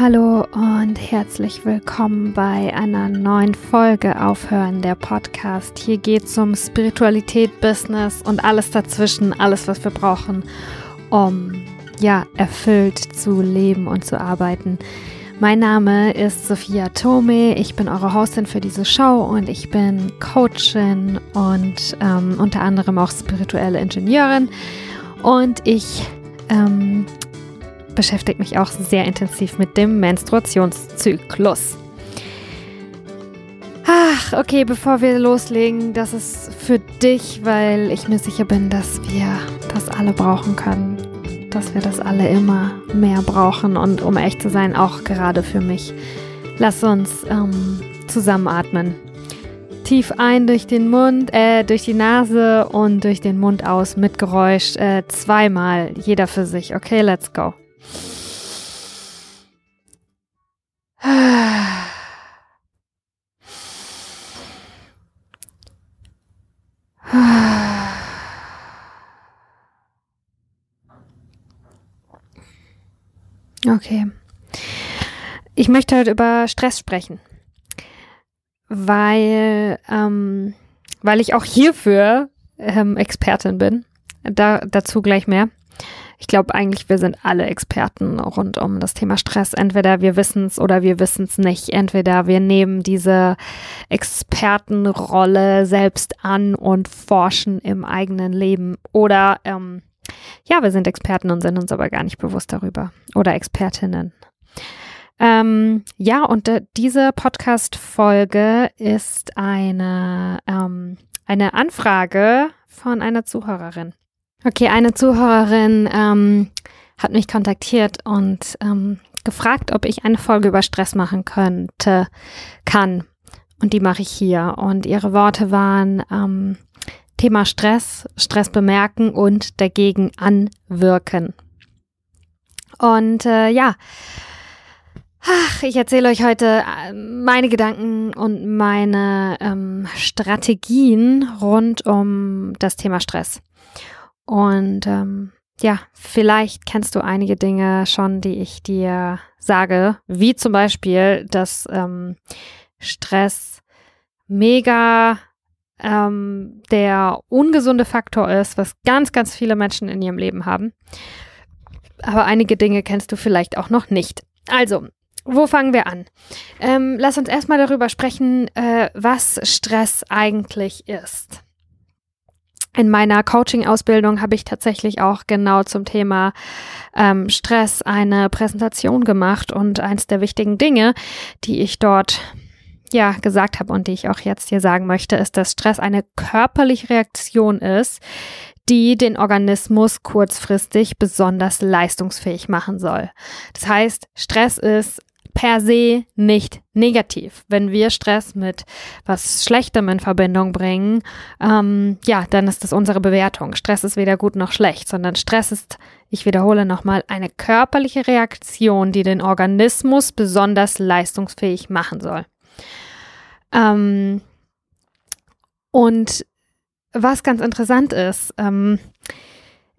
Hallo und herzlich willkommen bei einer neuen Folge Aufhören der Podcast. Hier geht es um Spiritualität, Business und alles dazwischen, alles, was wir brauchen, um ja erfüllt zu leben und zu arbeiten. Mein Name ist Sophia Tome, ich bin eure Hostin für diese Show und ich bin Coachin und ähm, unter anderem auch spirituelle Ingenieurin und ich ähm, beschäftige mich auch sehr intensiv mit dem Menstruationszyklus. Ach, okay, bevor wir loslegen, das ist für dich, weil ich mir sicher bin, dass wir das alle brauchen können. Dass wir das alle immer mehr brauchen und um echt zu sein, auch gerade für mich. Lass uns ähm, zusammenatmen. Tief ein durch den Mund, äh, durch die Nase und durch den Mund aus mit Geräusch. Äh, zweimal, jeder für sich. Okay, let's go. Okay. Ich möchte heute über Stress sprechen, weil, ähm, weil ich auch hierfür ähm, Expertin bin. Da, dazu gleich mehr. Ich glaube eigentlich, wir sind alle Experten rund um das Thema Stress. Entweder wir wissen es oder wir wissen es nicht. Entweder wir nehmen diese Expertenrolle selbst an und forschen im eigenen Leben oder ähm, ja, wir sind Experten und sind uns aber gar nicht bewusst darüber. Oder Expertinnen. Ähm, ja, und äh, diese Podcast-Folge ist eine, ähm, eine Anfrage von einer Zuhörerin. Okay, eine Zuhörerin ähm, hat mich kontaktiert und ähm, gefragt, ob ich eine Folge über Stress machen könnte, kann. Und die mache ich hier. Und ihre Worte waren, ähm, Thema Stress, Stress bemerken und dagegen anwirken. Und äh, ja, ach, ich erzähle euch heute äh, meine Gedanken und meine ähm, Strategien rund um das Thema Stress. Und ähm, ja, vielleicht kennst du einige Dinge schon, die ich dir sage, wie zum Beispiel, dass ähm, Stress mega ähm, der ungesunde Faktor ist, was ganz, ganz viele Menschen in ihrem Leben haben. Aber einige Dinge kennst du vielleicht auch noch nicht. Also, wo fangen wir an? Ähm, lass uns erstmal darüber sprechen, äh, was Stress eigentlich ist. In meiner Coaching-Ausbildung habe ich tatsächlich auch genau zum Thema ähm, Stress eine Präsentation gemacht und eins der wichtigen Dinge, die ich dort ja gesagt habe und die ich auch jetzt hier sagen möchte, ist, dass Stress eine körperliche Reaktion ist, die den Organismus kurzfristig besonders leistungsfähig machen soll. Das heißt, Stress ist per se nicht negativ. Wenn wir Stress mit was Schlechtem in Verbindung bringen, ähm, ja, dann ist das unsere Bewertung. Stress ist weder gut noch schlecht, sondern Stress ist, ich wiederhole nochmal, eine körperliche Reaktion, die den Organismus besonders leistungsfähig machen soll. Ähm, und was ganz interessant ist, ähm,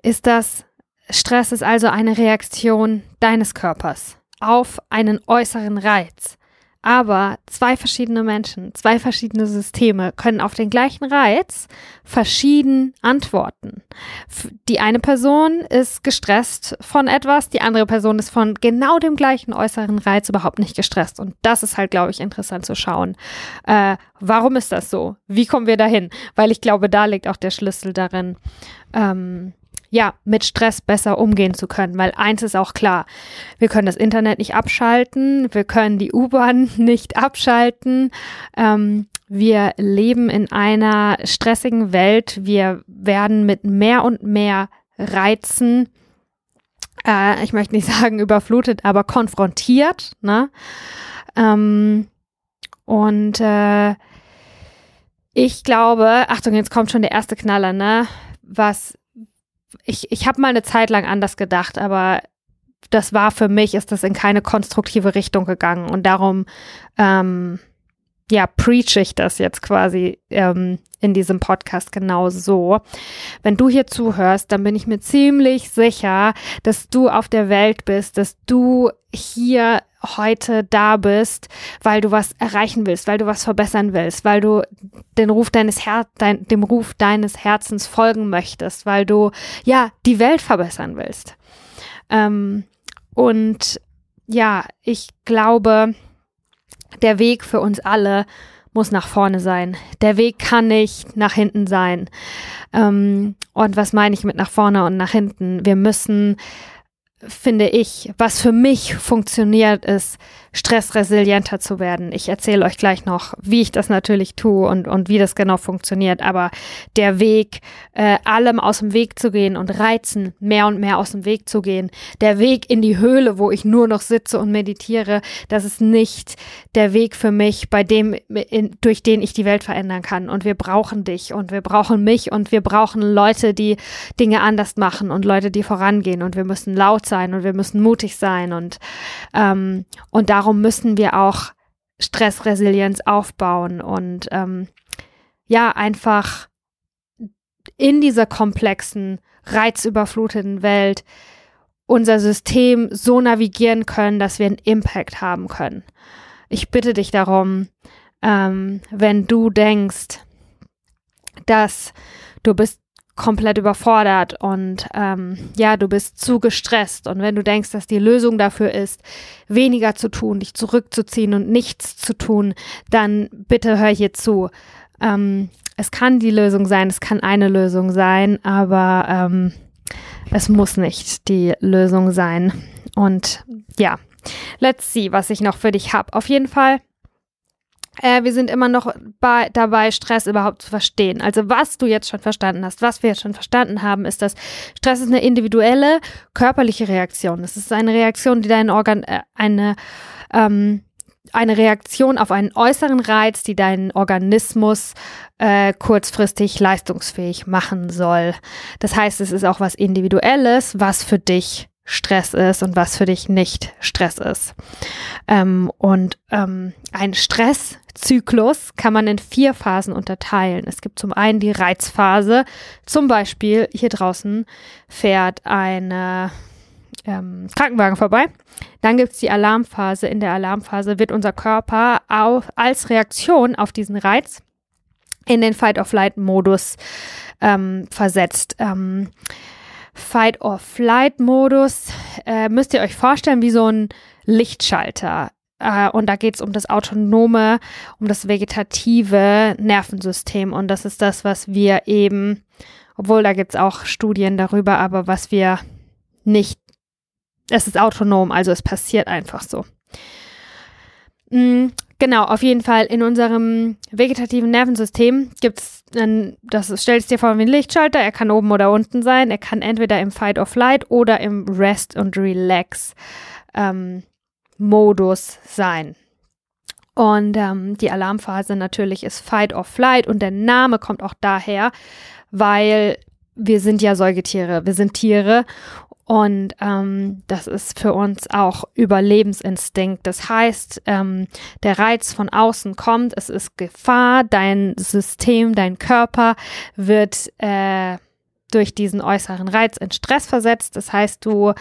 ist, dass Stress ist also eine Reaktion deines Körpers auf einen äußeren Reiz. Aber zwei verschiedene Menschen, zwei verschiedene Systeme können auf den gleichen Reiz verschieden antworten. Die eine Person ist gestresst von etwas, die andere Person ist von genau dem gleichen äußeren Reiz überhaupt nicht gestresst. Und das ist halt, glaube ich, interessant zu schauen. Äh, warum ist das so? Wie kommen wir dahin? Weil ich glaube, da liegt auch der Schlüssel darin, ähm, ja, mit Stress besser umgehen zu können. Weil eins ist auch klar, wir können das Internet nicht abschalten, wir können die U-Bahn nicht abschalten. Ähm, wir leben in einer stressigen Welt. Wir werden mit mehr und mehr Reizen, äh, ich möchte nicht sagen überflutet, aber konfrontiert. Ne? Ähm, und äh, ich glaube, Achtung, jetzt kommt schon der erste Knaller, ne? Was ich, ich habe mal eine Zeit lang anders gedacht, aber das war für mich, ist das in keine konstruktive Richtung gegangen. Und darum ähm, ja, preach ich das jetzt quasi ähm, in diesem Podcast genau so. Wenn du hier zuhörst, dann bin ich mir ziemlich sicher, dass du auf der Welt bist, dass du hier heute da bist, weil du was erreichen willst, weil du was verbessern willst, weil du den Ruf deines Her dein, dem Ruf deines Herzens folgen möchtest, weil du ja die Welt verbessern willst. Ähm, und ja, ich glaube, der Weg für uns alle muss nach vorne sein. Der Weg kann nicht nach hinten sein. Ähm, und was meine ich mit nach vorne und nach hinten? Wir müssen finde ich, was für mich funktioniert, ist, stressresilienter zu werden. Ich erzähle euch gleich noch, wie ich das natürlich tue und, und wie das genau funktioniert. Aber der Weg, äh, allem aus dem Weg zu gehen und Reizen mehr und mehr aus dem Weg zu gehen, der Weg in die Höhle, wo ich nur noch sitze und meditiere, das ist nicht der Weg für mich, bei dem, in, durch den ich die Welt verändern kann. Und wir brauchen dich und wir brauchen mich und wir brauchen Leute, die Dinge anders machen und Leute, die vorangehen. Und wir müssen laut sein und wir müssen mutig sein und, ähm, und darum müssen wir auch Stressresilienz aufbauen und ähm, ja, einfach in dieser komplexen, reizüberfluteten Welt unser System so navigieren können, dass wir einen Impact haben können. Ich bitte dich darum, ähm, wenn du denkst, dass du bist komplett überfordert und ähm, ja, du bist zu gestresst. Und wenn du denkst, dass die Lösung dafür ist, weniger zu tun, dich zurückzuziehen und nichts zu tun, dann bitte hör hier zu. Ähm, es kann die Lösung sein, es kann eine Lösung sein, aber ähm, es muss nicht die Lösung sein. Und ja, let's see, was ich noch für dich habe. Auf jeden Fall äh, wir sind immer noch bei, dabei, Stress überhaupt zu verstehen. Also was du jetzt schon verstanden hast, was wir jetzt schon verstanden haben, ist, dass Stress ist eine individuelle körperliche Reaktion. Es ist eine Reaktion, die deinen Organ, äh, eine, ähm, eine Reaktion auf einen äußeren Reiz, die deinen Organismus äh, kurzfristig leistungsfähig machen soll. Das heißt, es ist auch was Individuelles, was für dich Stress ist und was für dich nicht Stress ist. Ähm, und ähm, ein Stresszyklus kann man in vier Phasen unterteilen. Es gibt zum einen die Reizphase, zum Beispiel hier draußen fährt ein ähm, Krankenwagen vorbei. Dann gibt es die Alarmphase. In der Alarmphase wird unser Körper auf, als Reaktion auf diesen Reiz in den Fight-of-Flight-Modus ähm, versetzt. Ähm, Fight-or-Flight-Modus äh, müsst ihr euch vorstellen wie so ein Lichtschalter. Äh, und da geht es um das autonome, um das vegetative Nervensystem. Und das ist das, was wir eben, obwohl da gibt es auch Studien darüber, aber was wir nicht, es ist autonom, also es passiert einfach so. Genau, auf jeden Fall in unserem vegetativen Nervensystem gibt es, das stellst dir vor wie ein Lichtschalter, er kann oben oder unten sein, er kann entweder im Fight or Flight oder im Rest und Relax ähm, Modus sein. Und ähm, die Alarmphase natürlich ist Fight or Flight und der Name kommt auch daher, weil wir sind ja Säugetiere, wir sind Tiere und ähm, das ist für uns auch Überlebensinstinkt. Das heißt, ähm, der Reiz von außen kommt, es ist Gefahr, dein System, dein Körper wird äh, durch diesen äußeren Reiz in Stress versetzt. Das heißt, du,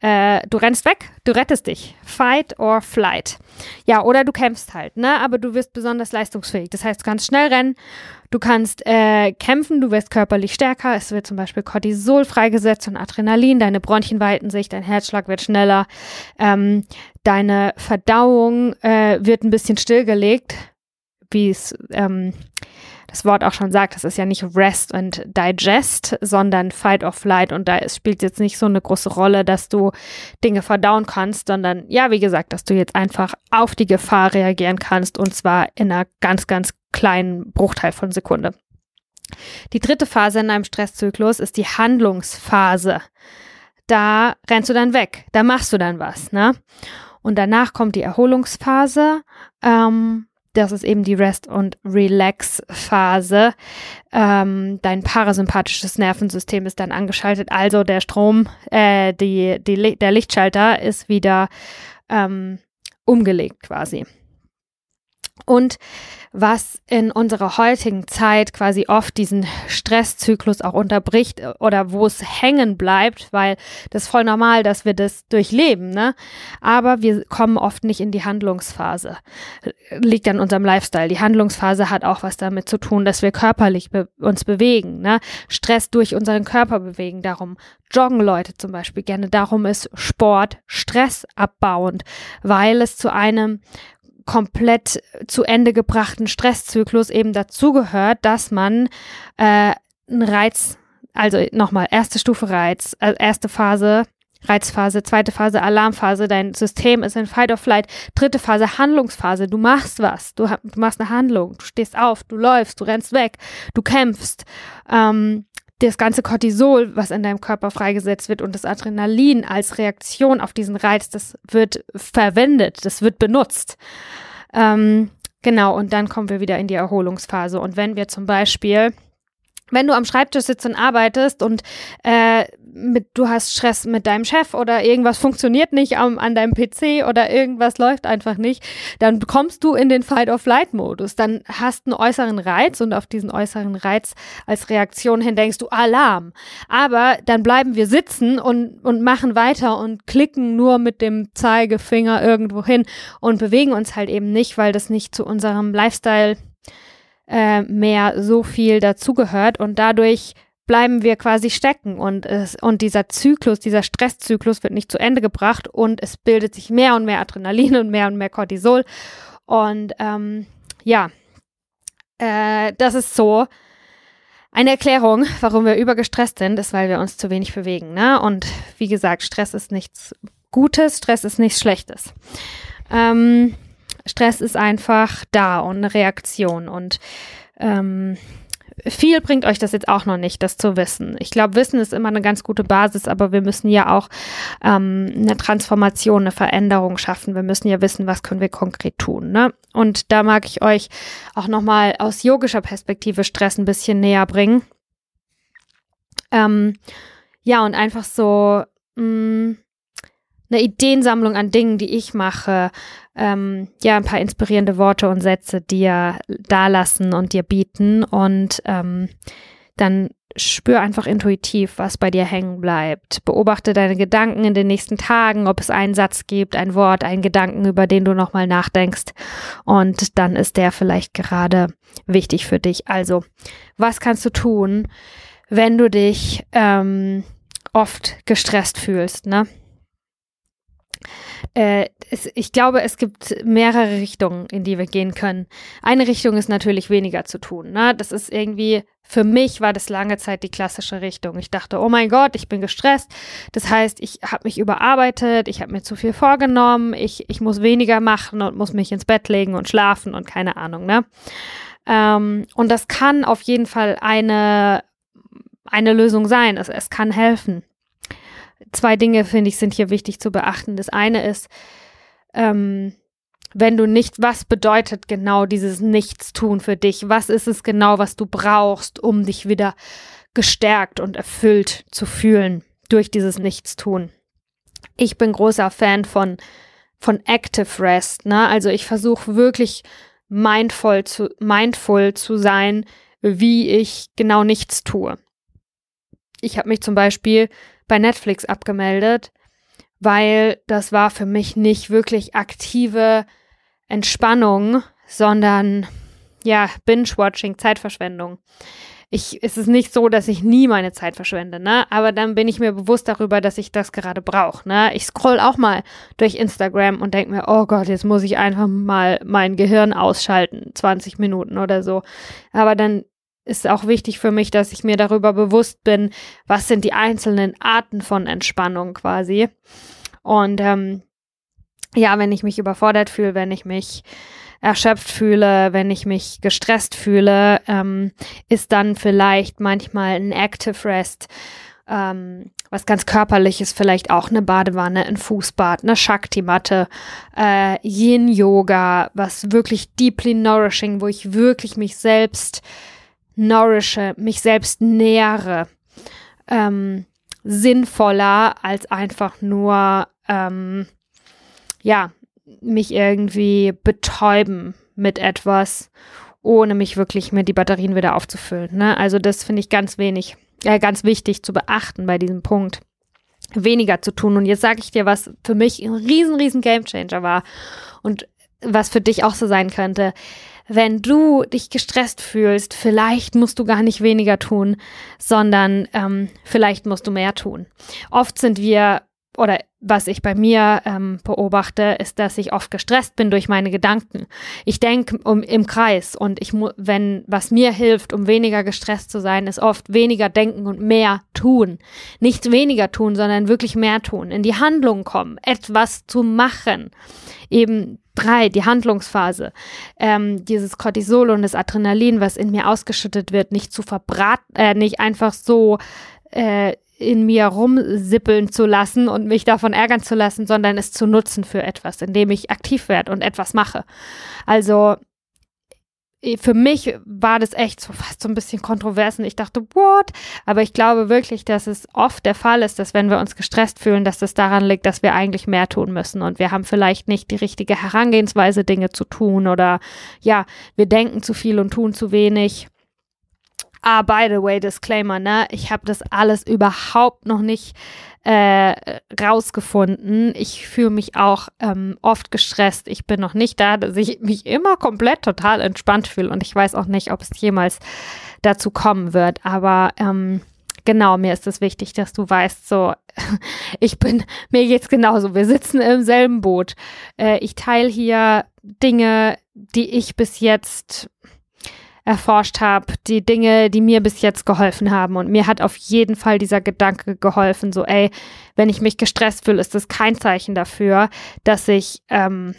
äh, du rennst weg, du rettest dich. Fight or flight. Ja, oder du kämpfst halt, ne? Aber du wirst besonders leistungsfähig. Das heißt, du kannst schnell rennen, du kannst äh, kämpfen, du wirst körperlich stärker. Es wird zum Beispiel Cortisol freigesetzt und Adrenalin. Deine Bronchien weiten sich, dein Herzschlag wird schneller. Ähm, deine Verdauung äh, wird ein bisschen stillgelegt, wie es ähm, das Wort auch schon sagt, das ist ja nicht Rest und Digest, sondern Fight or Flight. Und da spielt jetzt nicht so eine große Rolle, dass du Dinge verdauen kannst, sondern ja, wie gesagt, dass du jetzt einfach auf die Gefahr reagieren kannst und zwar in einer ganz, ganz kleinen Bruchteil von Sekunde. Die dritte Phase in einem Stresszyklus ist die Handlungsphase. Da rennst du dann weg, da machst du dann was, ne? Und danach kommt die Erholungsphase. Ähm, das ist eben die Rest- und Relax-Phase. Ähm, dein parasympathisches Nervensystem ist dann angeschaltet, also der Strom, äh, die, die, der Lichtschalter ist wieder ähm, umgelegt quasi. Und was in unserer heutigen Zeit quasi oft diesen Stresszyklus auch unterbricht äh, oder wo es hängen bleibt, weil das ist voll normal, dass wir das durchleben, ne? Aber wir kommen oft nicht in die Handlungsphase. Liegt an unserem Lifestyle. Die Handlungsphase hat auch was damit zu tun, dass wir körperlich be uns bewegen, ne? Stress durch unseren Körper bewegen. Darum joggen Leute zum Beispiel gerne. Darum ist Sport stressabbauend, weil es zu einem komplett zu Ende gebrachten Stresszyklus eben dazugehört, dass man äh, einen Reiz, also nochmal, erste Stufe Reiz, also erste Phase Reizphase, zweite Phase Alarmphase, dein System ist in Fight or Flight, dritte Phase Handlungsphase, du machst was, du, du machst eine Handlung, du stehst auf, du läufst, du rennst weg, du kämpfst. Ähm, das ganze Cortisol, was in deinem Körper freigesetzt wird und das Adrenalin als Reaktion auf diesen Reiz, das wird verwendet, das wird benutzt. Ähm, genau, und dann kommen wir wieder in die Erholungsphase. Und wenn wir zum Beispiel wenn du am Schreibtisch sitzt und arbeitest und äh, mit, du hast Stress mit deinem Chef oder irgendwas funktioniert nicht am, an deinem PC oder irgendwas läuft einfach nicht, dann kommst du in den Fight-of-Flight-Modus. Dann hast du einen äußeren Reiz und auf diesen äußeren Reiz als Reaktion hin denkst du Alarm. Aber dann bleiben wir sitzen und, und machen weiter und klicken nur mit dem Zeigefinger irgendwo hin und bewegen uns halt eben nicht, weil das nicht zu unserem Lifestyle äh, mehr so viel dazugehört und dadurch bleiben wir quasi stecken und es, und dieser Zyklus, dieser Stresszyklus wird nicht zu Ende gebracht und es bildet sich mehr und mehr Adrenalin und mehr und mehr Cortisol und ähm, ja, äh, das ist so eine Erklärung, warum wir übergestresst sind, ist, weil wir uns zu wenig bewegen. Ne? Und wie gesagt, Stress ist nichts Gutes, Stress ist nichts Schlechtes. Ähm, Stress ist einfach da und eine Reaktion. Und ähm, viel bringt euch das jetzt auch noch nicht, das zu wissen. Ich glaube, Wissen ist immer eine ganz gute Basis, aber wir müssen ja auch ähm, eine Transformation, eine Veränderung schaffen. Wir müssen ja wissen, was können wir konkret tun. Ne? Und da mag ich euch auch nochmal aus yogischer Perspektive Stress ein bisschen näher bringen. Ähm, ja, und einfach so mh, mm, eine Ideensammlung an Dingen, die ich mache, ähm, ja, ein paar inspirierende Worte und Sätze dir dalassen und dir bieten und ähm, dann spür einfach intuitiv, was bei dir hängen bleibt. Beobachte deine Gedanken in den nächsten Tagen, ob es einen Satz gibt, ein Wort, einen Gedanken, über den du nochmal nachdenkst. Und dann ist der vielleicht gerade wichtig für dich. Also, was kannst du tun, wenn du dich ähm, oft gestresst fühlst, ne? Äh, es, ich glaube, es gibt mehrere Richtungen, in die wir gehen können. Eine Richtung ist natürlich weniger zu tun. Ne? Das ist irgendwie, für mich war das lange Zeit die klassische Richtung. Ich dachte, oh mein Gott, ich bin gestresst. Das heißt, ich habe mich überarbeitet, ich habe mir zu viel vorgenommen, ich, ich muss weniger machen und muss mich ins Bett legen und schlafen und keine Ahnung. Ne? Ähm, und das kann auf jeden Fall eine, eine Lösung sein. Es, es kann helfen zwei Dinge, finde ich, sind hier wichtig zu beachten. Das eine ist, ähm, wenn du nicht, was bedeutet genau dieses Nichtstun für dich? Was ist es genau, was du brauchst, um dich wieder gestärkt und erfüllt zu fühlen durch dieses Nichtstun? Ich bin großer Fan von, von Active Rest, ne? Also ich versuche wirklich mindful zu, mindful zu sein, wie ich genau nichts tue. Ich habe mich zum Beispiel bei Netflix abgemeldet, weil das war für mich nicht wirklich aktive Entspannung, sondern ja, Binge-Watching, Zeitverschwendung. Ich, es ist nicht so, dass ich nie meine Zeit verschwende, ne? Aber dann bin ich mir bewusst darüber, dass ich das gerade brauche, ne? Ich scroll auch mal durch Instagram und denke mir, oh Gott, jetzt muss ich einfach mal mein Gehirn ausschalten, 20 Minuten oder so. Aber dann ist auch wichtig für mich, dass ich mir darüber bewusst bin, was sind die einzelnen Arten von Entspannung quasi. Und ähm, ja, wenn ich mich überfordert fühle, wenn ich mich erschöpft fühle, wenn ich mich gestresst fühle, ähm, ist dann vielleicht manchmal ein Active Rest, ähm, was ganz körperliches, vielleicht auch eine Badewanne, ein Fußbad, eine Shakti-Matte, äh, Yin-Yoga, was wirklich deeply nourishing, wo ich wirklich mich selbst nourische, mich selbst nähere, ähm, sinnvoller als einfach nur, ähm, ja, mich irgendwie betäuben mit etwas, ohne mich wirklich mit die Batterien wieder aufzufüllen. Ne? Also das finde ich ganz wenig, äh, ganz wichtig zu beachten bei diesem Punkt weniger zu tun. Und jetzt sage ich dir, was für mich ein riesen, riesen Gamechanger war und was für dich auch so sein könnte wenn du dich gestresst fühlst, vielleicht musst du gar nicht weniger tun, sondern ähm, vielleicht musst du mehr tun. Oft sind wir oder was ich bei mir ähm, beobachte, ist, dass ich oft gestresst bin durch meine Gedanken. Ich denke um, im Kreis und ich wenn was mir hilft, um weniger gestresst zu sein, ist oft weniger denken und mehr tun. Nicht weniger tun, sondern wirklich mehr tun. In die Handlung kommen, etwas zu machen. Eben drei, die Handlungsphase. Ähm, dieses Cortisol und das Adrenalin, was in mir ausgeschüttet wird, nicht zu verbraten, äh, nicht einfach so äh, in mir rumsippeln zu lassen und mich davon ärgern zu lassen, sondern es zu nutzen für etwas, indem ich aktiv werde und etwas mache. Also für mich war das echt so fast so ein bisschen kontrovers und ich dachte, what? Aber ich glaube wirklich, dass es oft der Fall ist, dass wenn wir uns gestresst fühlen, dass das daran liegt, dass wir eigentlich mehr tun müssen und wir haben vielleicht nicht die richtige Herangehensweise, Dinge zu tun oder ja, wir denken zu viel und tun zu wenig. Ah, by the way, Disclaimer, ne? Ich habe das alles überhaupt noch nicht äh, rausgefunden. Ich fühle mich auch ähm, oft gestresst. Ich bin noch nicht da, dass ich mich immer komplett total entspannt fühle und ich weiß auch nicht, ob es jemals dazu kommen wird. Aber ähm, genau, mir ist es wichtig, dass du weißt, so, ich bin, mir geht's genauso. Wir sitzen im selben Boot. Äh, ich teile hier Dinge, die ich bis jetzt erforscht habe, die Dinge, die mir bis jetzt geholfen haben. Und mir hat auf jeden Fall dieser Gedanke geholfen, so, ey, wenn ich mich gestresst fühle, ist das kein Zeichen dafür, dass ich, ähm,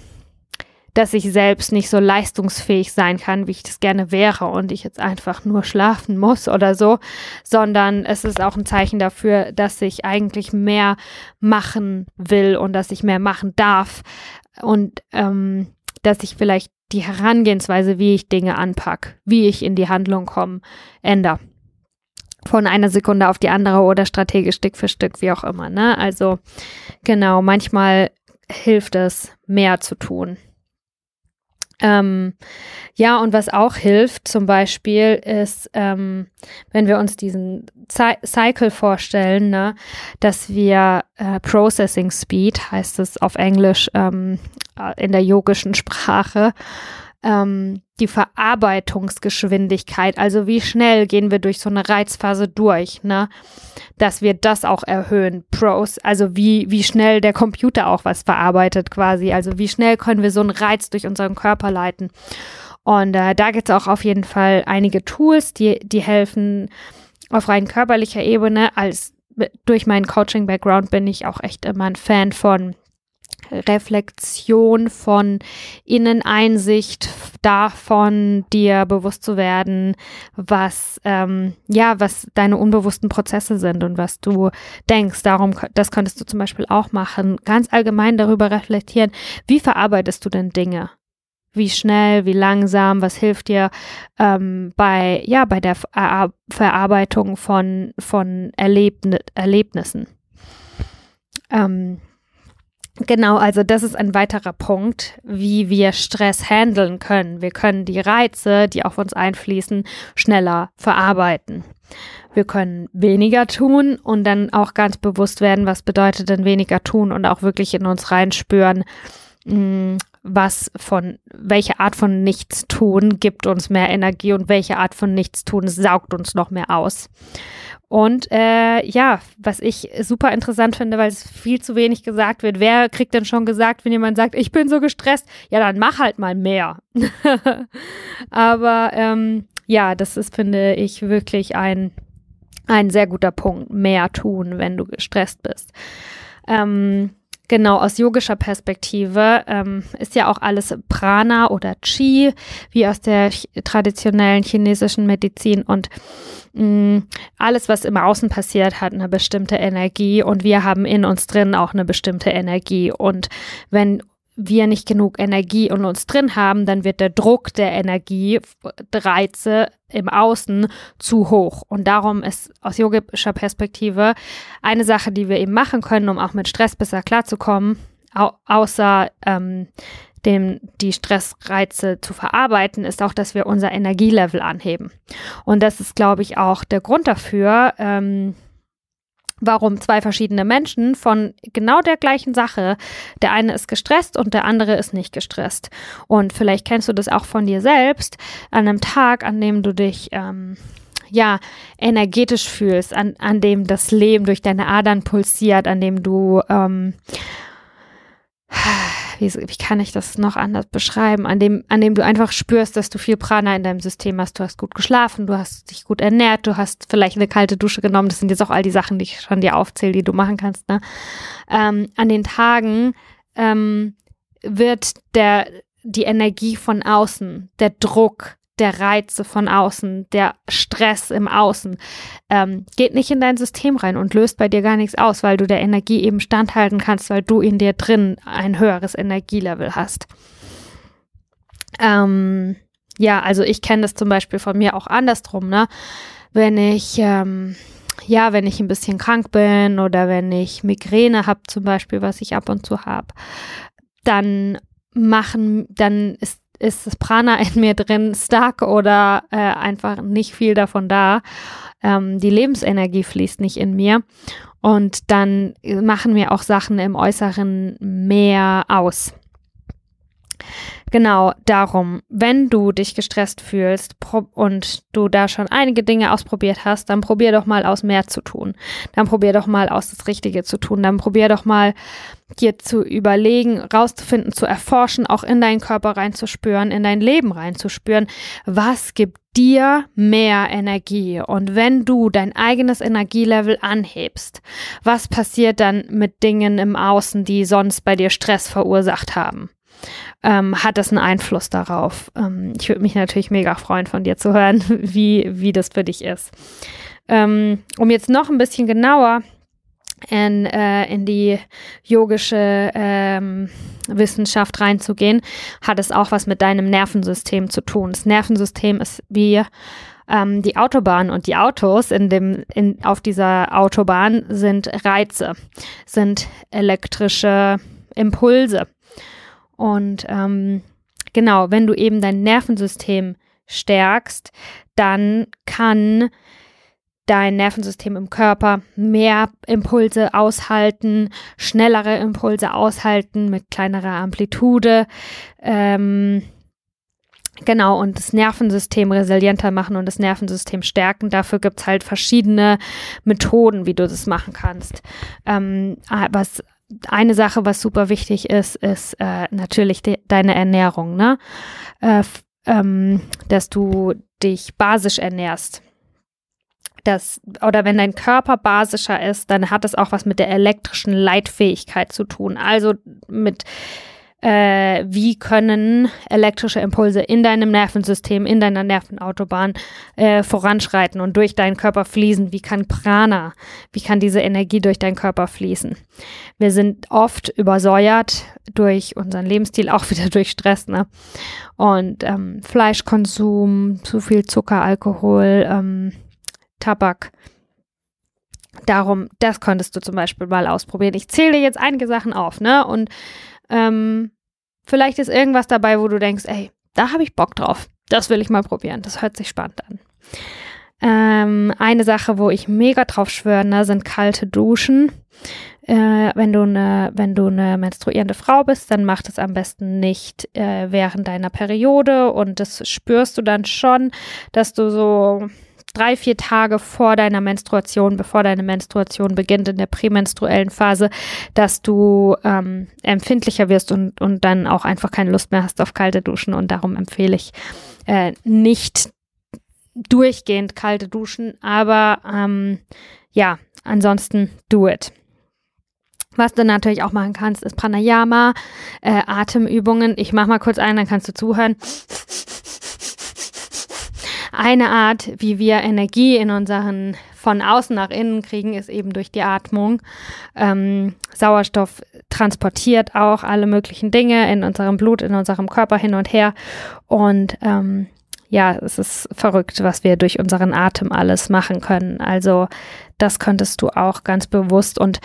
dass ich selbst nicht so leistungsfähig sein kann, wie ich das gerne wäre und ich jetzt einfach nur schlafen muss oder so, sondern es ist auch ein Zeichen dafür, dass ich eigentlich mehr machen will und dass ich mehr machen darf und ähm, dass ich vielleicht die Herangehensweise, wie ich Dinge anpack, wie ich in die Handlung komme, ändere. Von einer Sekunde auf die andere oder strategisch Stück für Stück, wie auch immer. Ne? Also genau, manchmal hilft es, mehr zu tun. Ähm, ja, und was auch hilft, zum Beispiel, ist, ähm, wenn wir uns diesen Cy Cycle vorstellen, ne, dass wir äh, Processing Speed, heißt es auf Englisch ähm, äh, in der yogischen Sprache, ähm, die Verarbeitungsgeschwindigkeit, also wie schnell gehen wir durch so eine Reizphase durch, ne? Dass wir das auch erhöhen. Pros, also wie, wie schnell der Computer auch was verarbeitet quasi. Also wie schnell können wir so einen Reiz durch unseren Körper leiten. Und äh, da gibt es auch auf jeden Fall einige Tools, die, die helfen auf rein körperlicher Ebene. Als durch meinen Coaching-Background bin ich auch echt immer ein Fan von Reflexion, von Inneneinsicht, davon dir bewusst zu werden, was ähm, ja, was deine unbewussten Prozesse sind und was du denkst. Darum, das könntest du zum Beispiel auch machen. Ganz allgemein darüber reflektieren, wie verarbeitest du denn Dinge? Wie schnell, wie langsam, was hilft dir ähm, bei, ja, bei der Ver Verarbeitung von, von Erlebn Erlebnissen? Ähm, Genau, also das ist ein weiterer Punkt, wie wir Stress handeln können. Wir können die Reize, die auf uns einfließen, schneller verarbeiten. Wir können weniger tun und dann auch ganz bewusst werden, was bedeutet denn weniger tun und auch wirklich in uns reinspüren, mm, was von, welche Art von Nichtstun gibt uns mehr Energie und welche Art von Nichtstun saugt uns noch mehr aus. Und äh, ja, was ich super interessant finde, weil es viel zu wenig gesagt wird. Wer kriegt denn schon gesagt, wenn jemand sagt, ich bin so gestresst? Ja, dann mach halt mal mehr. Aber ähm, ja, das ist, finde ich, wirklich ein, ein sehr guter Punkt. Mehr tun, wenn du gestresst bist. Ähm, Genau, aus yogischer Perspektive ähm, ist ja auch alles Prana oder Chi, wie aus der traditionellen chinesischen Medizin. Und mh, mm, alles, was im Außen passiert, hat eine bestimmte Energie und wir haben in uns drin auch eine bestimmte Energie. Und wenn wir nicht genug Energie in uns drin haben, dann wird der Druck der Energiereize im Außen zu hoch. Und darum ist aus yogischer Perspektive eine Sache, die wir eben machen können, um auch mit Stress besser klarzukommen, au außer ähm, dem, die Stressreize zu verarbeiten, ist auch, dass wir unser Energielevel anheben. Und das ist, glaube ich, auch der Grund dafür, ähm, warum zwei verschiedene Menschen von genau der gleichen Sache, der eine ist gestresst und der andere ist nicht gestresst. Und vielleicht kennst du das auch von dir selbst, an einem Tag, an dem du dich ähm, ja, energetisch fühlst, an, an dem das Leben durch deine Adern pulsiert, an dem du ähm, wie, wie kann ich das noch anders beschreiben, an dem, an dem du einfach spürst, dass du viel Prana in deinem System hast. Du hast gut geschlafen, du hast dich gut ernährt, du hast vielleicht eine kalte Dusche genommen. Das sind jetzt auch all die Sachen, die ich schon dir aufzähle, die du machen kannst. Ne? Ähm, an den Tagen ähm, wird der, die Energie von außen, der Druck, der Reize von außen, der Stress im Außen, ähm, geht nicht in dein System rein und löst bei dir gar nichts aus, weil du der Energie eben standhalten kannst, weil du in dir drin ein höheres Energielevel hast. Ähm, ja, also ich kenne das zum Beispiel von mir auch andersrum, ne? Wenn ich, ähm, ja, wenn ich ein bisschen krank bin oder wenn ich Migräne habe zum Beispiel, was ich ab und zu habe, dann machen, dann ist ist das Prana in mir drin stark oder äh, einfach nicht viel davon da. Ähm, die Lebensenergie fließt nicht in mir. Und dann machen mir auch Sachen im Äußeren mehr aus. Genau darum, wenn du dich gestresst fühlst und du da schon einige Dinge ausprobiert hast, dann probier doch mal aus, mehr zu tun. Dann probier doch mal aus, das Richtige zu tun. Dann probier doch mal, dir zu überlegen, rauszufinden, zu erforschen, auch in deinen Körper reinzuspüren, in dein Leben reinzuspüren. Was gibt dir mehr Energie? Und wenn du dein eigenes Energielevel anhebst, was passiert dann mit Dingen im Außen, die sonst bei dir Stress verursacht haben? Ähm, hat das einen Einfluss darauf? Ähm, ich würde mich natürlich mega freuen, von dir zu hören, wie, wie das für dich ist. Ähm, um jetzt noch ein bisschen genauer in, äh, in die yogische ähm, Wissenschaft reinzugehen, hat es auch was mit deinem Nervensystem zu tun. Das Nervensystem ist wie ähm, die Autobahn und die Autos in dem, in, auf dieser Autobahn sind Reize, sind elektrische Impulse. Und ähm, genau, wenn du eben dein Nervensystem stärkst, dann kann dein Nervensystem im Körper mehr Impulse aushalten, schnellere Impulse aushalten mit kleinerer Amplitude. Ähm, Genau, und das Nervensystem resilienter machen und das Nervensystem stärken. Dafür gibt es halt verschiedene Methoden, wie du das machen kannst. Ähm, was eine Sache, was super wichtig ist, ist äh, natürlich de deine Ernährung, ne? Äh, ähm, dass du dich basisch ernährst. Das, oder wenn dein Körper basischer ist, dann hat es auch was mit der elektrischen Leitfähigkeit zu tun. Also mit äh, wie können elektrische Impulse in deinem Nervensystem, in deiner Nervenautobahn äh, voranschreiten und durch deinen Körper fließen? Wie kann Prana, wie kann diese Energie durch deinen Körper fließen? Wir sind oft übersäuert durch unseren Lebensstil, auch wieder durch Stress, ne? Und ähm, Fleischkonsum, zu viel Zucker, Alkohol, ähm, Tabak. Darum, das könntest du zum Beispiel mal ausprobieren. Ich zähle jetzt einige Sachen auf, ne? Und ähm, vielleicht ist irgendwas dabei, wo du denkst, ey, da habe ich Bock drauf. Das will ich mal probieren. Das hört sich spannend an. Ähm, eine Sache, wo ich mega drauf schwöre, ne, sind kalte Duschen. Äh, wenn du eine, wenn eine menstruierende Frau bist, dann mach das am besten nicht äh, während deiner Periode und das spürst du dann schon, dass du so drei, vier Tage vor deiner Menstruation, bevor deine Menstruation beginnt in der prämenstruellen Phase, dass du ähm, empfindlicher wirst und, und dann auch einfach keine Lust mehr hast auf kalte Duschen. Und darum empfehle ich äh, nicht durchgehend kalte Duschen, aber ähm, ja, ansonsten do it. Was du natürlich auch machen kannst, ist Pranayama, äh, Atemübungen. Ich mach mal kurz ein, dann kannst du zuhören. Eine Art, wie wir Energie in unseren von außen nach innen kriegen, ist eben durch die Atmung. Ähm, Sauerstoff transportiert auch alle möglichen Dinge in unserem Blut, in unserem Körper hin und her. Und ähm, ja, es ist verrückt, was wir durch unseren Atem alles machen können. Also das könntest du auch ganz bewusst und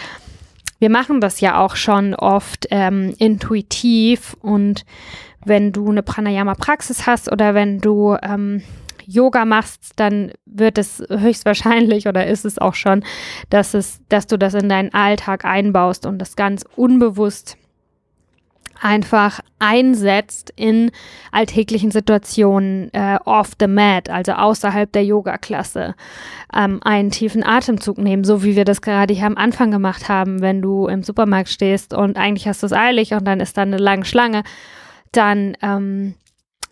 wir machen das ja auch schon oft ähm, intuitiv und wenn du eine Pranayama-Praxis hast oder wenn du ähm, Yoga machst, dann wird es höchstwahrscheinlich oder ist es auch schon, dass es, dass du das in deinen Alltag einbaust und das ganz unbewusst einfach einsetzt in alltäglichen Situationen äh, off the mat, also außerhalb der Yoga-Klasse, ähm, einen tiefen Atemzug nehmen, so wie wir das gerade hier am Anfang gemacht haben, wenn du im Supermarkt stehst und eigentlich hast du es eilig und dann ist da eine lange Schlange, dann ähm,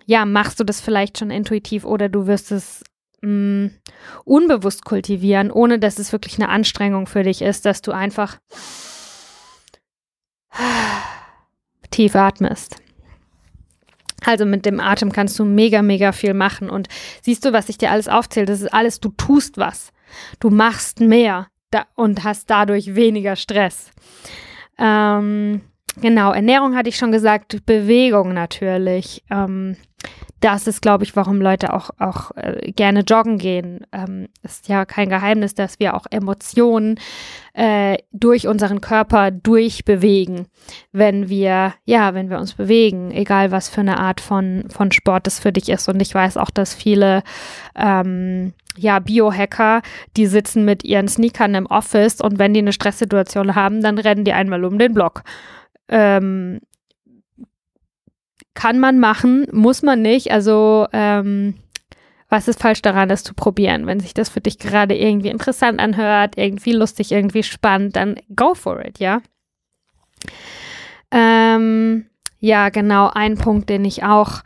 ja, machst du das vielleicht schon intuitiv oder du wirst es mh, mm, unbewusst kultivieren, ohne dass es wirklich eine Anstrengung für dich ist, dass du einfach tief atmest. Also mit dem Atem kannst du mega, mega viel machen. Und siehst du, was ich dir alles aufzähle? Das ist alles, du tust was. Du machst mehr und hast dadurch weniger Stress. Ähm, genau, Ernährung hatte ich schon gesagt, Bewegung natürlich. Ähm, das ist, glaube ich, warum Leute auch, auch äh, gerne joggen gehen. Ähm, ist ja kein Geheimnis, dass wir auch Emotionen äh, durch unseren Körper durchbewegen, wenn wir, ja, wenn wir uns bewegen, egal was für eine Art von, von Sport das für dich ist. Und ich weiß auch, dass viele ähm, ja, Biohacker, die sitzen mit ihren Sneakern im Office und wenn die eine Stresssituation haben, dann rennen die einmal um den Block. Ähm, kann man machen, muss man nicht. Also, ähm, was ist falsch daran, das zu probieren? Wenn sich das für dich gerade irgendwie interessant anhört, irgendwie lustig, irgendwie spannend, dann go for it, ja? Ähm, ja, genau, ein Punkt, den ich auch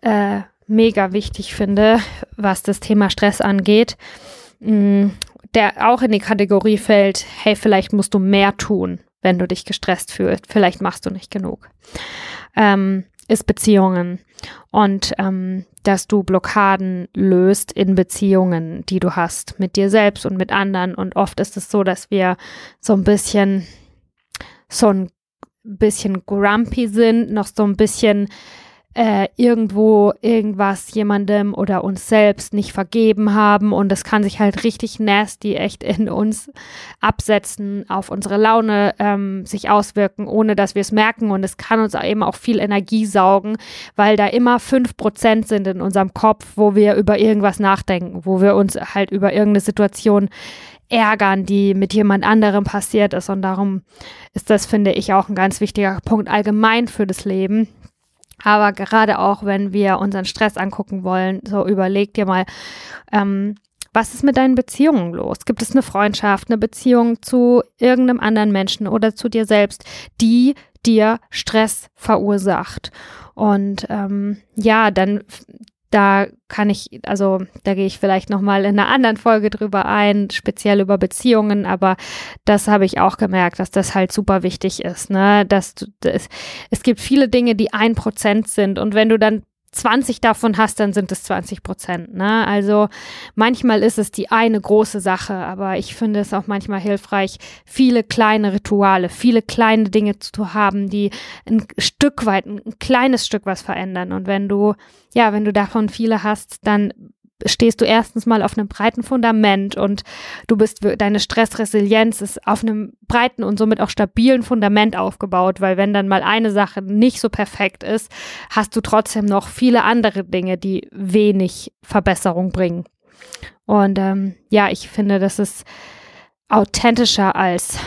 äh, mega wichtig finde, was das Thema Stress angeht, mh, mm, der auch in die Kategorie fällt, hey, vielleicht musst du mehr tun, wenn du dich gestresst fühlst, vielleicht machst du nicht genug. Ähm, ist Beziehungen und ähm, dass du Blockaden löst in Beziehungen, die du hast mit dir selbst und mit anderen. Und oft ist es so, dass wir so ein bisschen so ein bisschen grumpy sind, noch so ein bisschen äh, irgendwo irgendwas jemandem oder uns selbst nicht vergeben haben. Und das kann sich halt richtig nasty echt in uns absetzen, auf unsere Laune ähm, sich auswirken, ohne dass wir es merken. Und es kann uns eben auch viel Energie saugen, weil da immer fünf Prozent sind in unserem Kopf, wo wir über irgendwas nachdenken, wo wir uns halt über irgendeine Situation ärgern, die mit jemand anderem passiert ist. Und darum ist das, finde ich, auch ein ganz wichtiger Punkt allgemein für das Leben aber gerade auch, wenn wir unseren Stress angucken wollen, so überleg dir mal, ähm, was ist mit deinen Beziehungen los? Gibt es eine Freundschaft, eine Beziehung zu irgendeinem anderen Menschen oder zu dir selbst, die dir Stress verursacht? Und ähm, ja, dann da kann ich, also da gehe ich vielleicht nochmal in einer anderen Folge drüber ein, speziell über Beziehungen, aber das habe ich auch gemerkt, dass das halt super wichtig ist, ne? Dass du, das, es gibt viele Dinge, die ein Prozent sind und wenn du dann 20 davon hast, dann sind es 20 Prozent. Ne? Also manchmal ist es die eine große Sache, aber ich finde es auch manchmal hilfreich, viele kleine Rituale, viele kleine Dinge zu haben, die ein Stück weit, ein kleines Stück was verändern. Und wenn du, ja, wenn du davon viele hast, dann stehst du erstens mal auf einem breiten Fundament und du bist, deine Stressresilienz ist auf einem breiten und somit auch stabilen Fundament aufgebaut, weil wenn dann mal eine Sache nicht so perfekt ist, hast du trotzdem noch viele andere Dinge, die wenig Verbesserung bringen. Und ähm, ja, ich finde, das ist authentischer als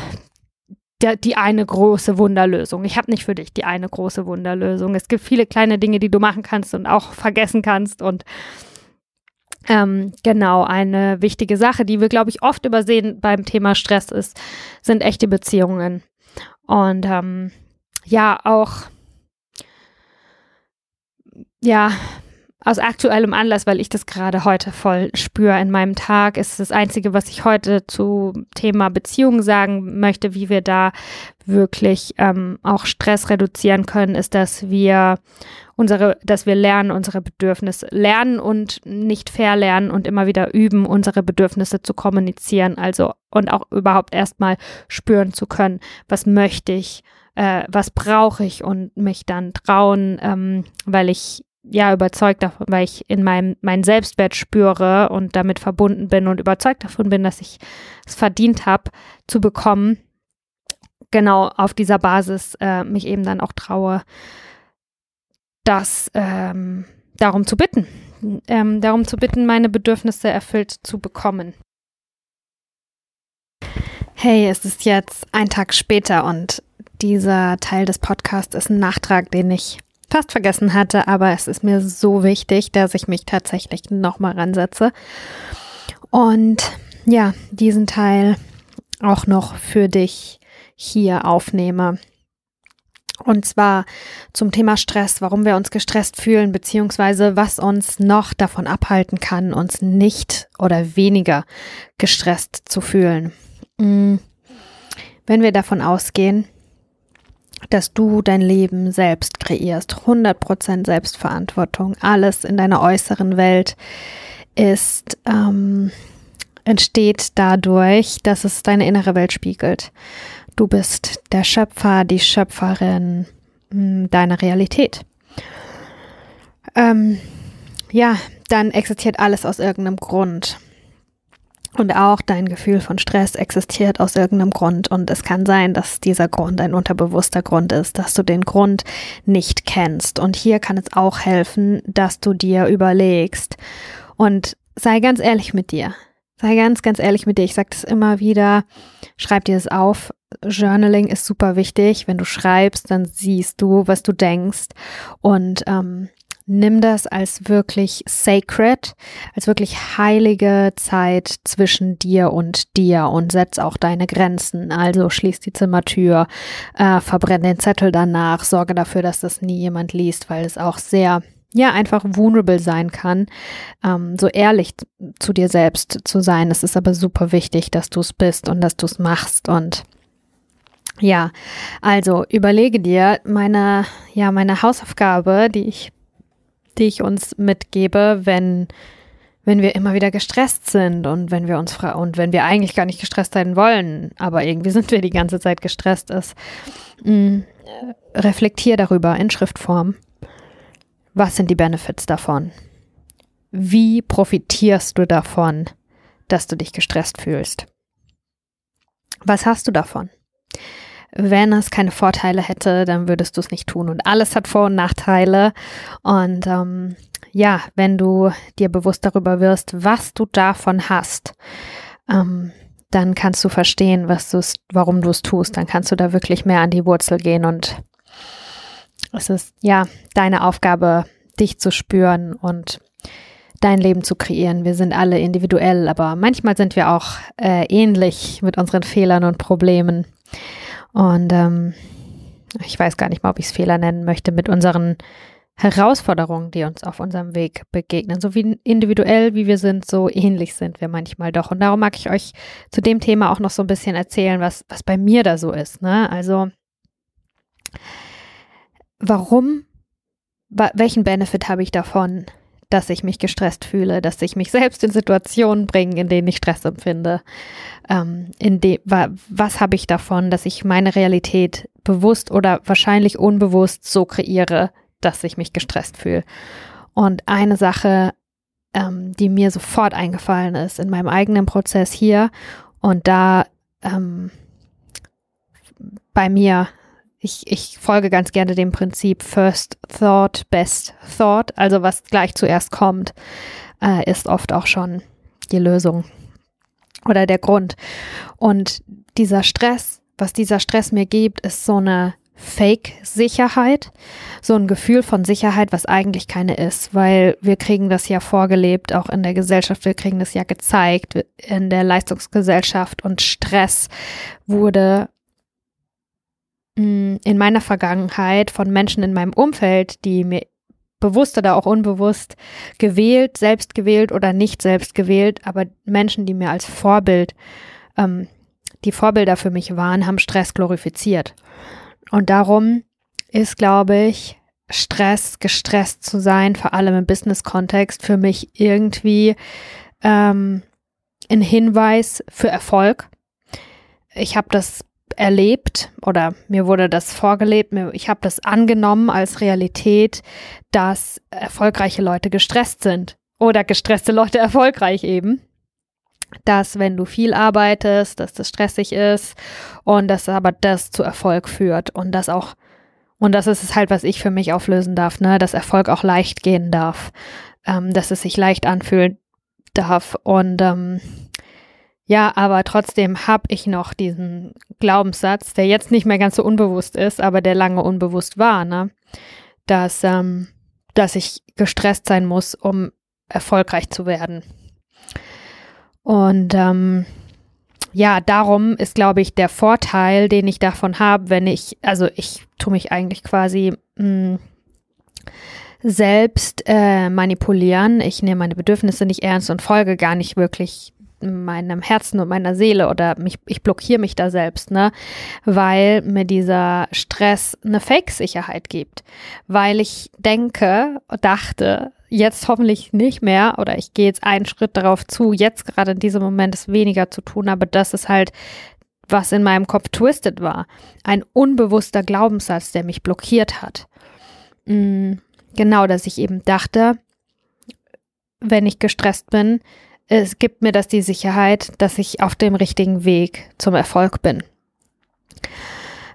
die eine große Wunderlösung. Ich habe nicht für dich die eine große Wunderlösung. Es gibt viele kleine Dinge, die du machen kannst und auch vergessen kannst und ähm, genau, eine wichtige Sache, die wir, glaube ich, oft übersehen beim Thema Stress ist, sind echte Beziehungen. Und ähm, ja, auch ja, aus aktuellem Anlass, weil ich das gerade heute voll spüre in meinem Tag, ist das Einzige, was ich heute zu Thema Beziehungen sagen möchte, wie wir da wirklich ähm, auch Stress reduzieren können, ist, dass wir unsere, dass wir lernen, unsere Bedürfnisse lernen und nicht verlernen und immer wieder üben, unsere Bedürfnisse zu kommunizieren, also und auch überhaupt erstmal spüren zu können, was möchte ich, äh, was brauche ich und mich dann trauen, ähm, weil ich ja überzeugt davon, weil ich in meinem meinen Selbstwert spüre und damit verbunden bin und überzeugt davon bin, dass ich es verdient habe zu bekommen genau auf dieser Basis äh, mich eben dann auch traue, das ähm, darum zu bitten, ähm, darum zu bitten, meine Bedürfnisse erfüllt zu bekommen. Hey, es ist jetzt ein Tag später und dieser Teil des Podcasts ist ein Nachtrag, den ich fast vergessen hatte, aber es ist mir so wichtig, dass ich mich tatsächlich nochmal ransetze und ja, diesen Teil auch noch für dich hier aufnehme. Und zwar zum Thema Stress, warum wir uns gestresst fühlen, beziehungsweise was uns noch davon abhalten kann, uns nicht oder weniger gestresst zu fühlen. Mm. Wenn wir davon ausgehen, dass du dein Leben selbst kreierst, 100% Selbstverantwortung, alles in deiner äußeren Welt ist, ähm, entsteht dadurch, dass es deine innere Welt spiegelt. Du bist der Schöpfer, die Schöpferin hm, deiner Realität. Ähm, ja, dann existiert alles aus irgendeinem Grund. Und auch dein Gefühl von Stress existiert aus irgendeinem Grund. Und es kann sein, dass dieser Grund ein unterbewusster Grund ist, dass du den Grund nicht kennst. Und hier kann es auch helfen, dass du dir überlegst. Und sei ganz ehrlich mit dir. Sei ganz, ganz ehrlich mit dir. Ich sage das immer wieder. Schreib dir das auf. Journaling ist super wichtig. Wenn du schreibst, dann siehst du, was du denkst. Und ähm, nimm das als wirklich sacred, als wirklich heilige Zeit zwischen dir und dir und setz auch deine Grenzen. Also schließ die Zimmertür, äh, verbrenn den Zettel danach, sorge dafür, dass das nie jemand liest, weil es auch sehr ja, einfach vulnerable sein kann, ähm, so ehrlich zu dir selbst zu sein. Es ist aber super wichtig, dass du es bist und dass du es machst und ja, also überlege dir meine, ja, meine Hausaufgabe, die ich, die ich uns mitgebe, wenn, wenn wir immer wieder gestresst sind und wenn wir uns und wenn wir eigentlich gar nicht gestresst sein wollen, aber irgendwie sind wir die ganze Zeit gestresst ist. Mm, reflektier darüber in Schriftform. Was sind die Benefits davon? Wie profitierst du davon, dass du dich gestresst fühlst? Was hast du davon? Wenn es keine Vorteile hätte, dann würdest du es nicht tun. Und alles hat Vor- und Nachteile. Und ähm, ja, wenn du dir bewusst darüber wirst, was du davon hast, ähm, dann kannst du verstehen, was warum du es tust. Dann kannst du da wirklich mehr an die Wurzel gehen und es ist ja deine Aufgabe, dich zu spüren und dein Leben zu kreieren. Wir sind alle individuell, aber manchmal sind wir auch äh, ähnlich mit unseren Fehlern und Problemen. Und ähm, ich weiß gar nicht mal, ob ich es Fehler nennen möchte, mit unseren Herausforderungen, die uns auf unserem Weg begegnen. So wie individuell wie wir sind, so ähnlich sind wir manchmal doch. Und darum mag ich euch zu dem Thema auch noch so ein bisschen erzählen, was, was bei mir da so ist. Ne? Also, warum, welchen Benefit habe ich davon, dass ich mich gestresst fühle, dass ich mich selbst in Situationen bringe, in denen ich Stress empfinde. Ähm, in de, wa, was habe ich davon, dass ich meine Realität bewusst oder wahrscheinlich unbewusst so kreiere, dass ich mich gestresst fühle. Und eine Sache, ähm, die mir sofort eingefallen ist in meinem eigenen Prozess hier und da ähm, bei mir ich, ich folge ganz gerne dem Prinzip First Thought, Best Thought. Also was gleich zuerst kommt, äh, ist oft auch schon die Lösung oder der Grund. Und dieser Stress, was dieser Stress mir gibt, ist so eine Fake-Sicherheit, so ein Gefühl von Sicherheit, was eigentlich keine ist, weil wir kriegen das ja vorgelebt, auch in der Gesellschaft, wir kriegen das ja gezeigt in der Leistungsgesellschaft und Stress wurde in meiner Vergangenheit von Menschen in meinem Umfeld, die mir bewusst oder auch unbewusst gewählt, selbst gewählt oder nicht selbst gewählt, aber Menschen, die mir als Vorbild, ähm, die Vorbilder für mich waren, haben Stress glorifiziert. Und darum ist, glaube ich, Stress, gestresst zu sein, vor allem im Business-Kontext, für mich irgendwie ähm, ein Hinweis für Erfolg. Ich habe das erlebt oder mir wurde das vorgelebt, ich habe das angenommen als Realität, dass erfolgreiche Leute gestresst sind oder gestresste Leute erfolgreich eben. dass wenn du viel arbeitest, dass das stressig ist und dass aber das zu Erfolg führt und das auch und das ist es halt, was ich für mich auflösen darf, ne, dass Erfolg auch leicht gehen darf, ähm, dass es sich leicht anfühlen darf und ähm, ja, aber trotzdem habe ich noch diesen Glaubenssatz, der jetzt nicht mehr ganz so unbewusst ist, aber der lange unbewusst war, ne, dass ähm, dass ich gestresst sein muss, um erfolgreich zu werden. Und ähm, ja, darum ist, glaube ich, der Vorteil, den ich davon habe, wenn ich, also ich tue mich eigentlich quasi mh, hm, selbst äh, manipulieren. Ich nehme meine Bedürfnisse nicht ernst und folge gar nicht wirklich meinem Herzen und meiner Seele oder mich, ich blockiere mich da selbst, ne? Weil mir dieser Stress eine Fake-Sicherheit gibt. Weil ich denke, dachte, jetzt hoffentlich nicht mehr oder ich gehe jetzt einen Schritt darauf zu, jetzt gerade in diesem Moment es weniger zu tun, aber das ist halt, was in meinem Kopf twisted war. Ein unbewusster Glaubenssatz, der mich blockiert hat. Mm, genau, dass ich eben dachte, wenn ich gestresst bin, es gibt mir das die Sicherheit, dass ich auf dem richtigen Weg zum Erfolg bin.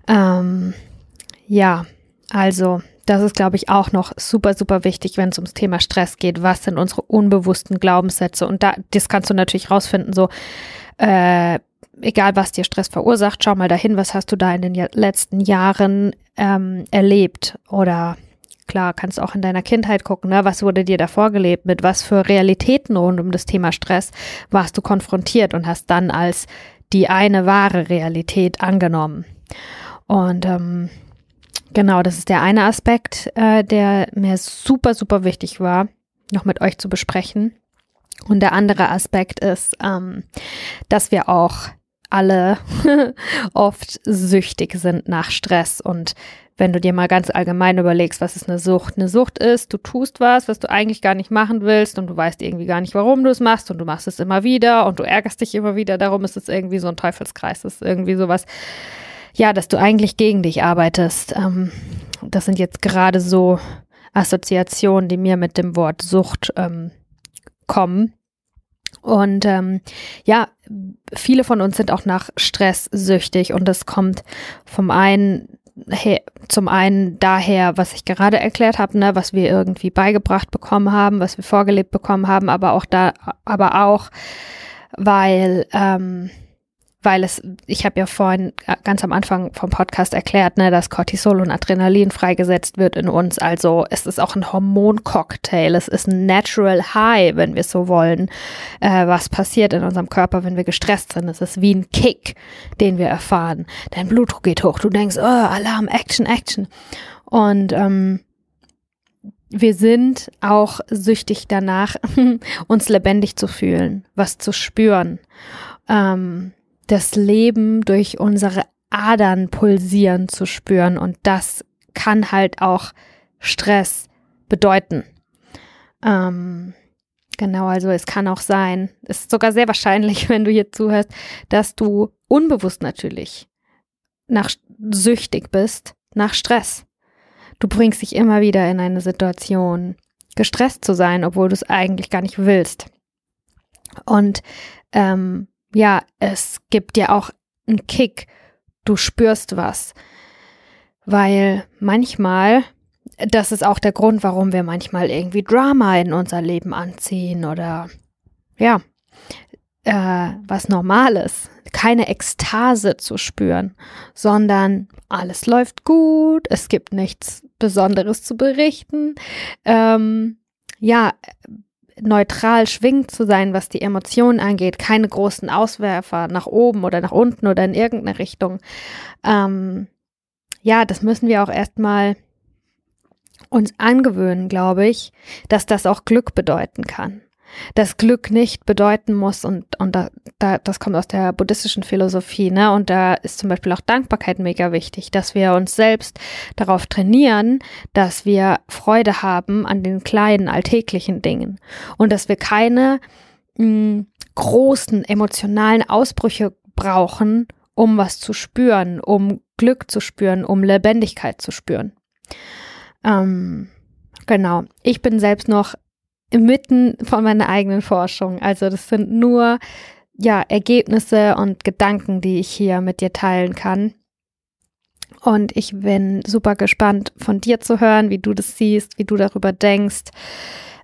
Ähm, ja, also das ist, glaube ich, auch noch super, super wichtig, wenn es ums Thema Stress geht. Was sind unsere unbewussten Glaubenssätze? Und da, das kannst du natürlich rausfinden, so, äh, egal was dir Stress verursacht, schau mal dahin, was hast du da in den letzten Jahren ähm, erlebt oder Klar, kannst auch in deiner Kindheit gucken, ne? was wurde dir da vorgelebt, mit was für Realitäten rund um das Thema Stress warst du konfrontiert und hast dann als die eine wahre Realität angenommen. Und ähm, genau, das ist der eine Aspekt, äh, der mir super, super wichtig war, noch mit euch zu besprechen. Und der andere Aspekt ist, ähm, dass wir auch alle oft süchtig sind nach Stress und wenn du dir mal ganz allgemein überlegst, was ist eine Sucht? Eine Sucht ist, du tust was, was du eigentlich gar nicht machen willst und du weißt irgendwie gar nicht, warum du es machst und du machst es immer wieder und du ärgerst dich immer wieder. Darum ist es irgendwie so ein Teufelskreis. Das ist irgendwie sowas, ja, dass du eigentlich gegen dich arbeitest. Ähm, das sind jetzt gerade so Assoziationen, die mir mit dem Wort Sucht ähm, kommen. Und ähm, ja, viele von uns sind auch nach Stress süchtig und das kommt vom einen zum einen daher, was ich gerade erklärt habe, ne, was wir irgendwie beigebracht bekommen haben, was wir vorgelebt bekommen haben, aber auch da, aber auch, weil ähm, weil es, ich habe ja vorhin äh, ganz am Anfang vom Podcast erklärt, ne, dass Cortisol und Adrenalin freigesetzt wird in uns. Also es ist auch ein Hormoncocktail, es ist ein Natural High, wenn wir so wollen, äh, was passiert in unserem Körper, wenn wir gestresst sind. Es ist wie ein Kick, den wir erfahren. Dein Blutdruck geht hoch, du denkst, oh, Alarm, Action, Action. Und ähm, wir sind auch süchtig danach, uns lebendig zu fühlen, was zu spüren. Ähm, das Leben durch unsere Adern pulsieren zu spüren. Und das kann halt auch Stress bedeuten. Ähm, genau, also es kann auch sein, es ist sogar sehr wahrscheinlich, wenn du hier zuhörst, dass du unbewusst natürlich nach süchtig bist nach Stress. Du bringst dich immer wieder in eine Situation, gestresst zu sein, obwohl du es eigentlich gar nicht willst. Und ähm, ja, es gibt dir auch einen Kick. Du spürst was. Weil manchmal, das ist auch der Grund, warum wir manchmal irgendwie Drama in unser Leben anziehen oder ja, äh, was Normales. Keine Ekstase zu spüren, sondern alles läuft gut, es gibt nichts Besonderes zu berichten. Ähm, ja, neutral schwingend zu sein, was die Emotionen angeht, keine großen Auswerfer nach oben oder nach unten oder in irgendeine Richtung. Ähm, ja, das müssen wir auch erstmal uns angewöhnen, glaube ich, dass das auch Glück bedeuten kann das Glück nicht bedeuten muss und, und da, da, das kommt aus der buddhistischen Philosophie, ne? Und da ist zum Beispiel auch Dankbarkeit mega wichtig, dass wir uns selbst darauf trainieren, dass wir Freude haben an den kleinen alltäglichen Dingen und dass wir keine mh, hm, großen emotionalen Ausbrüche brauchen, um was zu spüren, um Glück zu spüren, um Lebendigkeit zu spüren. Ähm, genau. Ich bin selbst noch mitten von meiner eigenen Forschung. Also das sind nur ja, Ergebnisse und Gedanken, die ich hier mit dir teilen kann. Und ich bin super gespannt von dir zu hören, wie du das siehst, wie du darüber denkst.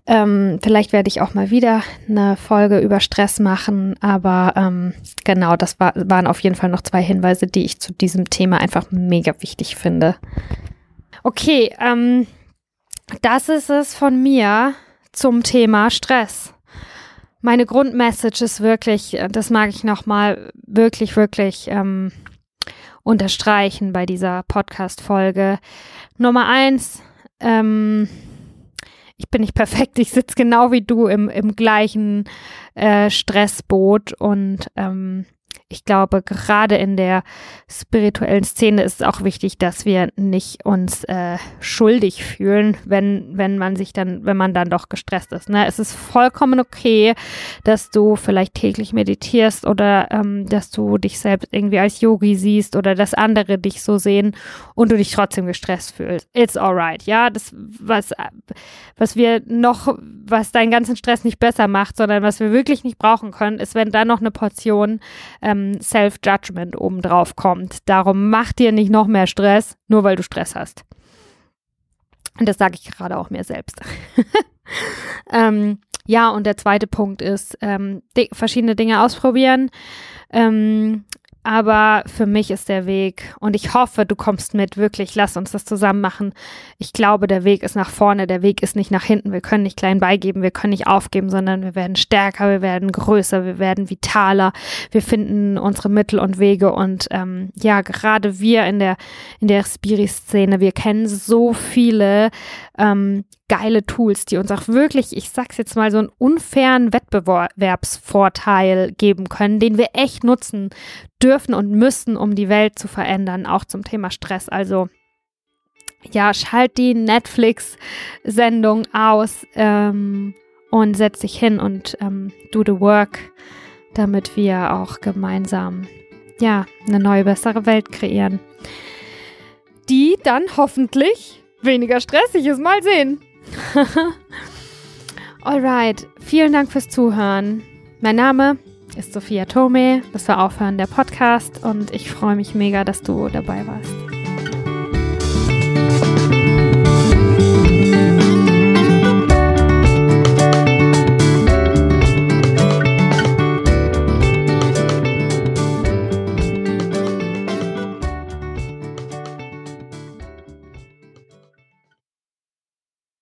Ähm, vielleicht werde ich auch mal wieder eine Folge über Stress machen, aber ähm, genau, das war, waren auf jeden Fall noch zwei Hinweise, die ich zu diesem Thema einfach mega wichtig finde. Okay, ähm, das ist es von mir zum Thema Stress. Meine Grundmessage ist wirklich, das mag ich nochmal wirklich, wirklich ähm, unterstreichen bei dieser Podcast-Folge. Nummer eins, ähm, ich bin nicht perfekt, ich sitze genau wie du im, im gleichen äh, Stressboot und ähm, ich glaube, gerade in der spirituellen Szene ist es auch wichtig, dass wir nicht uns äh, schuldig fühlen, wenn, wenn man sich dann, wenn man dann doch gestresst ist. Ne? Es ist vollkommen okay, dass du vielleicht täglich meditierst oder ähm, dass du dich selbst irgendwie als Yogi siehst oder dass andere dich so sehen und du dich trotzdem gestresst fühlst. It's alright. Ja, das, was, was wir noch, was deinen ganzen Stress nicht besser macht, sondern was wir wirklich nicht brauchen können, ist, wenn da noch eine Portion ähm, Self-Judgment obendrauf kommt. Darum mach dir nicht noch mehr Stress, nur weil du Stress hast. Und das sage ich gerade auch mir selbst. ähm, ja, und der zweite Punkt ist, ähm, verschiedene Dinge ausprobieren. Ähm, aber für mich ist der Weg und ich hoffe, du kommst mit, wirklich, lass uns das zusammen machen. Ich glaube, der Weg ist nach vorne, der Weg ist nicht nach hinten. Wir können nicht klein beigeben, wir können nicht aufgeben, sondern wir werden stärker, wir werden größer, wir werden vitaler, wir finden unsere Mittel und Wege und ähm, ja, gerade wir in der, in der Spiri-Szene, wir kennen so viele ähm, geile Tools, die uns auch wirklich, ich sag's jetzt mal, so einen unfairen Wettbewerbsvorteil geben können, den wir echt nutzen dürfen und müssen, um die Welt zu verändern, auch zum Thema Stress. Also ja, schalt die Netflix-Sendung aus ähm, und setz dich hin und ähm, do the work, damit wir auch gemeinsam ja eine neue, bessere Welt kreieren, die dann hoffentlich weniger stressig ist. Mal sehen. Alright, vielen Dank fürs Zuhören. Mein Name ist Sophia Tome. Das war Aufhören der Podcast und ich freue mich mega, dass du dabei warst.